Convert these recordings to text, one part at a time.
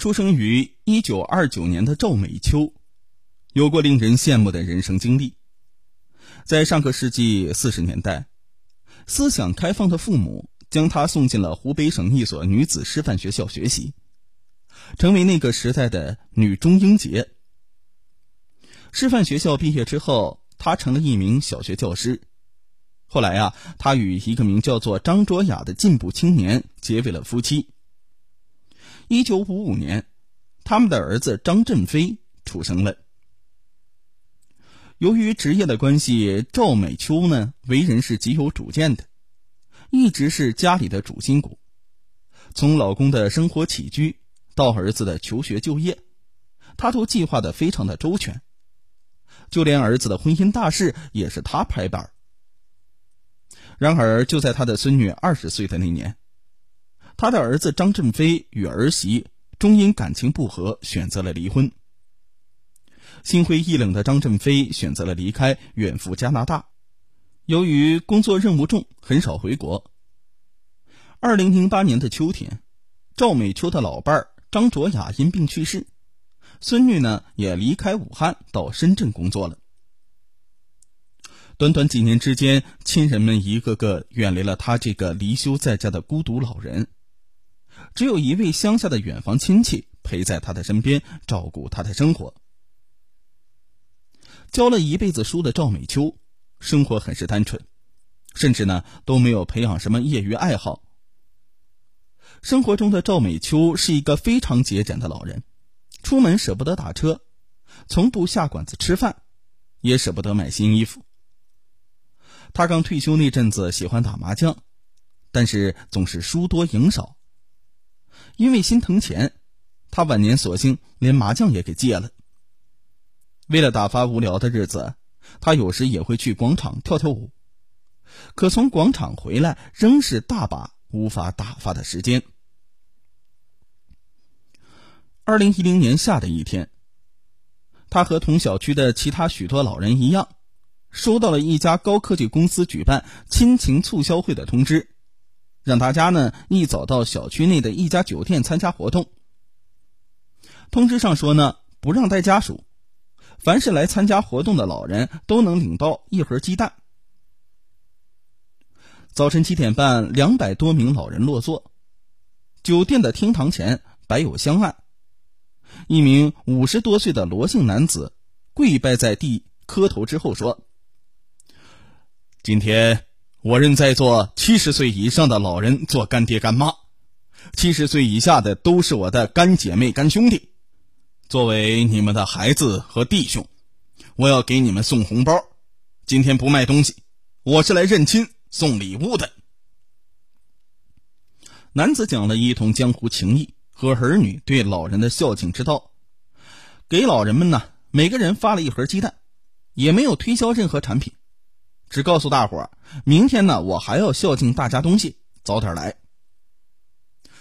出生于一九二九年的赵美秋，有过令人羡慕的人生经历。在上个世纪四十年代，思想开放的父母将她送进了湖北省一所女子师范学校学习，成为那个时代的女中英杰。师范学校毕业之后，她成了一名小学教师。后来啊，她与一个名叫做张卓雅的进步青年结为了夫妻。一九五五年，他们的儿子张振飞出生了。由于职业的关系，赵美秋呢为人是极有主见的，一直是家里的主心骨。从老公的生活起居到儿子的求学就业，她都计划的非常的周全。就连儿子的婚姻大事也是她拍板。然而，就在她的孙女二十岁的那年。他的儿子张振飞与儿媳终因感情不和选择了离婚。心灰意冷的张振飞选择了离开，远赴加拿大。由于工作任务重，很少回国。二零零八年的秋天，赵美秋的老伴儿张卓雅因病去世，孙女呢也离开武汉到深圳工作了。短短几年之间，亲人们一个个远离了他这个离休在家的孤独老人。只有一位乡下的远房亲戚陪在他的身边，照顾他的生活。教了一辈子书的赵美秋，生活很是单纯，甚至呢都没有培养什么业余爱好。生活中的赵美秋是一个非常节俭的老人，出门舍不得打车，从不下馆子吃饭，也舍不得买新衣服。他刚退休那阵子喜欢打麻将，但是总是输多赢少。因为心疼钱，他晚年索性连麻将也给戒了。为了打发无聊的日子，他有时也会去广场跳跳舞。可从广场回来，仍是大把无法打发的时间。二零一零年夏的一天，他和同小区的其他许多老人一样，收到了一家高科技公司举办亲情促销会的通知。让大家呢一早到小区内的一家酒店参加活动。通知上说呢，不让带家属，凡是来参加活动的老人都能领到一盒鸡蛋。早晨七点半，两百多名老人落座，酒店的厅堂前摆有香案，一名五十多岁的罗姓男子跪拜在地磕头之后说：“今天。”我认在座七十岁以上的老人做干爹干妈，七十岁以下的都是我的干姐妹干兄弟。作为你们的孩子和弟兄，我要给你们送红包。今天不卖东西，我是来认亲送礼物的。男子讲了一通江湖情谊和儿女对老人的孝敬之道，给老人们呢每个人发了一盒鸡蛋，也没有推销任何产品。只告诉大伙儿，明天呢，我还要孝敬大家东西，早点来。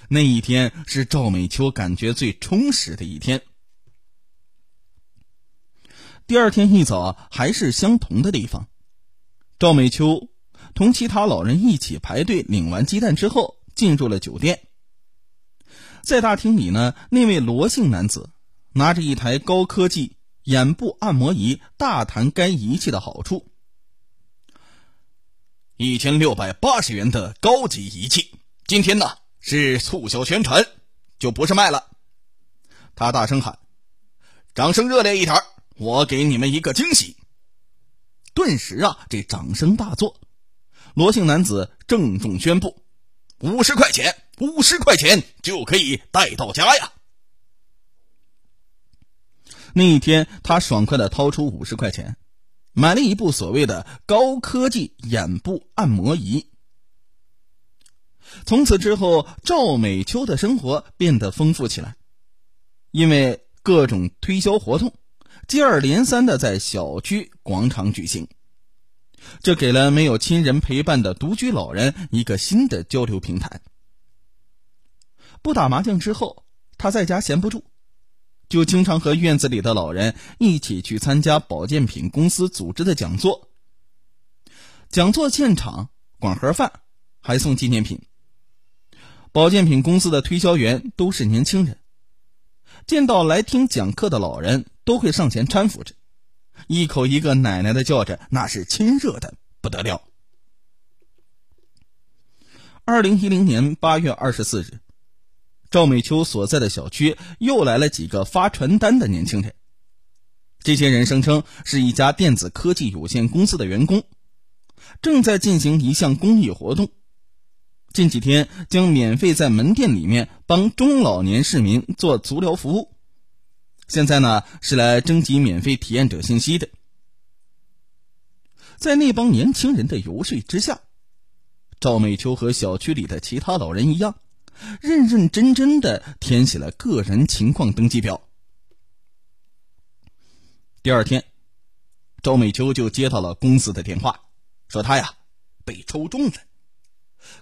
那一天是赵美秋感觉最充实的一天。第二天一早，还是相同的地方，赵美秋同其他老人一起排队领完鸡蛋之后，进入了酒店。在大厅里呢，那位罗姓男子拿着一台高科技眼部按摩仪，大谈该仪器的好处。一千六百八十元的高级仪器，今天呢是促销宣传，就不是卖了。他大声喊：“掌声热烈一点，我给你们一个惊喜！”顿时啊，这掌声大作。罗姓男子郑重宣布：“五十块钱，五十块钱就可以带到家呀！”那一天，他爽快的掏出五十块钱。买了一部所谓的高科技眼部按摩仪。从此之后，赵美秋的生活变得丰富起来，因为各种推销活动接二连三的在小区广场举行，这给了没有亲人陪伴的独居老人一个新的交流平台。不打麻将之后，他在家闲不住。就经常和院子里的老人一起去参加保健品公司组织的讲座。讲座现场管盒饭，还送纪念品。保健品公司的推销员都是年轻人，见到来听讲课的老人，都会上前搀扶着，一口一个奶奶的叫着，那是亲热的不得了。二零一零年八月二十四日，赵美秋所在的小区又来了几个发传单的年轻人。这些人声称是一家电子科技有限公司的员工，正在进行一项公益活动。近几天将免费在门店里面帮中老年市民做足疗服务。现在呢是来征集免费体验者信息的。在那帮年轻人的游说之下。赵美秋和小区里的其他老人一样，认认真真的填写了个人情况登记表。第二天，赵美秋就接到了公司的电话，说她呀被抽中了，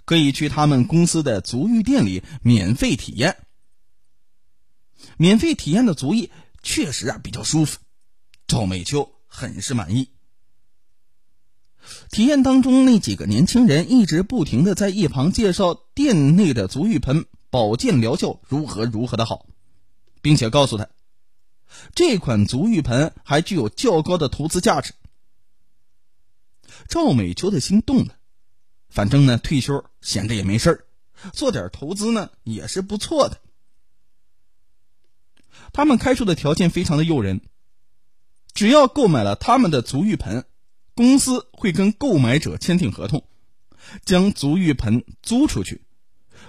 可以去他们公司的足浴店里免费体验。免费体验的足浴确实啊比较舒服，赵美秋很是满意。体验当中，那几个年轻人一直不停的在一旁介绍店内的足浴盆保健疗效如何如何的好，并且告诉他，这款足浴盆还具有较高的投资价值。赵美秋的心动了，反正呢退休闲着也没事儿，做点投资呢也是不错的。他们开出的条件非常的诱人，只要购买了他们的足浴盆。公司会跟购买者签订合同，将足浴盆租出去，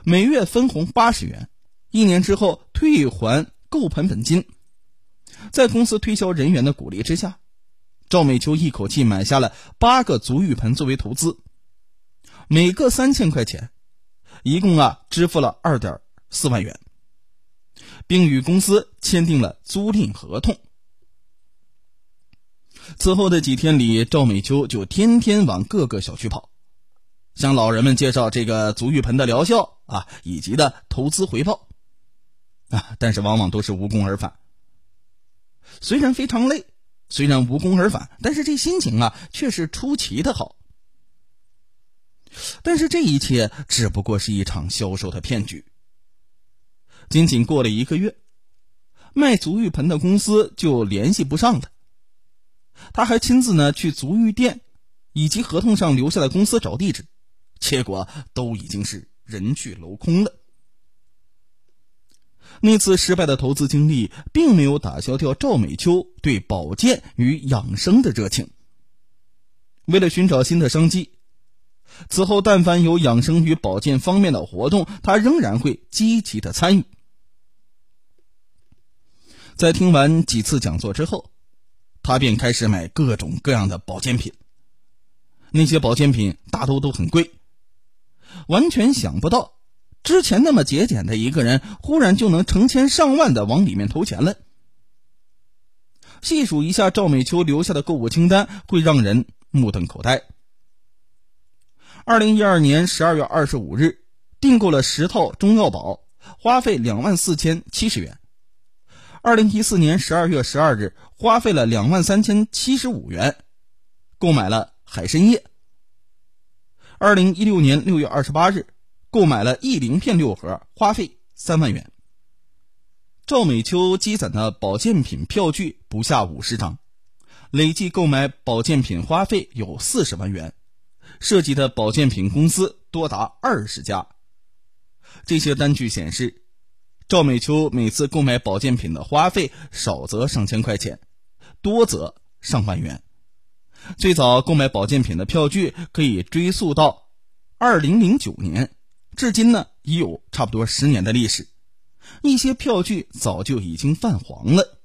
每月分红八十元，一年之后退还购盆本金。在公司推销人员的鼓励之下，赵美秋一口气买下了八个足浴盆作为投资，每个三千块钱，一共啊支付了二点四万元，并与公司签订了租赁合同。此后的几天里，赵美秋就天天往各个小区跑，向老人们介绍这个足浴盆的疗效啊，以及的投资回报啊，但是往往都是无功而返。虽然非常累，虽然无功而返，但是这心情啊却是出奇的好。但是这一切只不过是一场销售的骗局。仅仅过了一个月，卖足浴盆的公司就联系不上了。他还亲自呢去足浴店，以及合同上留下的公司找地址，结果都已经是人去楼空了。那次失败的投资经历，并没有打消掉赵美秋对保健与养生的热情。为了寻找新的商机，此后但凡有养生与保健方面的活动，他仍然会积极的参与。在听完几次讲座之后。他便开始买各种各样的保健品，那些保健品大多都很贵，完全想不到之前那么节俭的一个人，忽然就能成千上万的往里面投钱了。细数一下赵美秋留下的购物清单，会让人目瞪口呆。二零一二年十二月二十五日，订购了十套中药宝，花费两万四千七十元。二零一四年十二月十二日，花费了两万三千七十五元，购买了海参叶。二零一六年六月二十八日，购买了益灵片六盒，花费三万元。赵美秋积攒的保健品票据不下五十张，累计购买保健品花费有四十万元，涉及的保健品公司多达二十家。这些单据显示。赵美秋每次购买保健品的花费少则上千块钱，多则上万元。最早购买保健品的票据可以追溯到二零零九年，至今呢已有差不多十年的历史。一些票据早就已经泛黄了。